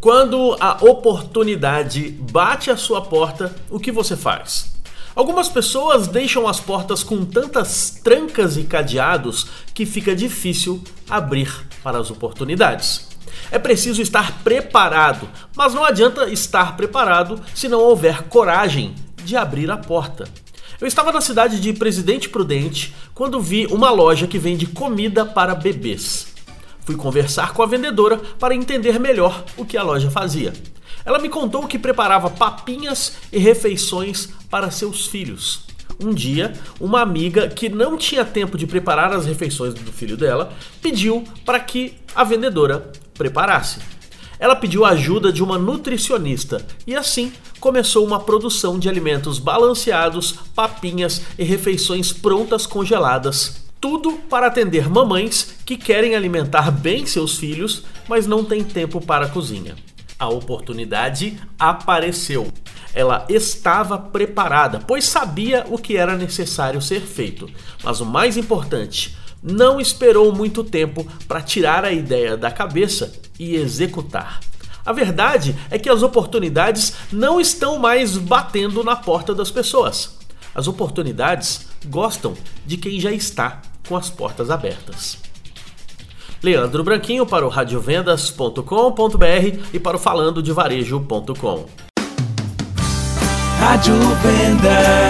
Quando a oportunidade bate à sua porta, o que você faz? Algumas pessoas deixam as portas com tantas trancas e cadeados que fica difícil abrir para as oportunidades. É preciso estar preparado, mas não adianta estar preparado se não houver coragem de abrir a porta. Eu estava na cidade de Presidente Prudente quando vi uma loja que vende comida para bebês. Fui conversar com a vendedora para entender melhor o que a loja fazia. Ela me contou que preparava papinhas e refeições para seus filhos. Um dia, uma amiga que não tinha tempo de preparar as refeições do filho dela pediu para que a vendedora preparasse. Ela pediu a ajuda de uma nutricionista e assim começou uma produção de alimentos balanceados, papinhas e refeições prontas congeladas. Tudo para atender mamães que querem alimentar bem seus filhos, mas não têm tempo para a cozinha. A oportunidade apareceu. Ela estava preparada, pois sabia o que era necessário ser feito. Mas o mais importante, não esperou muito tempo para tirar a ideia da cabeça e executar. A verdade é que as oportunidades não estão mais batendo na porta das pessoas. As oportunidades gostam de quem já está com as portas abertas. Leandro Branquinho para o radiovendas.com.br e para o falando de varejo.com. Rádio Vendas.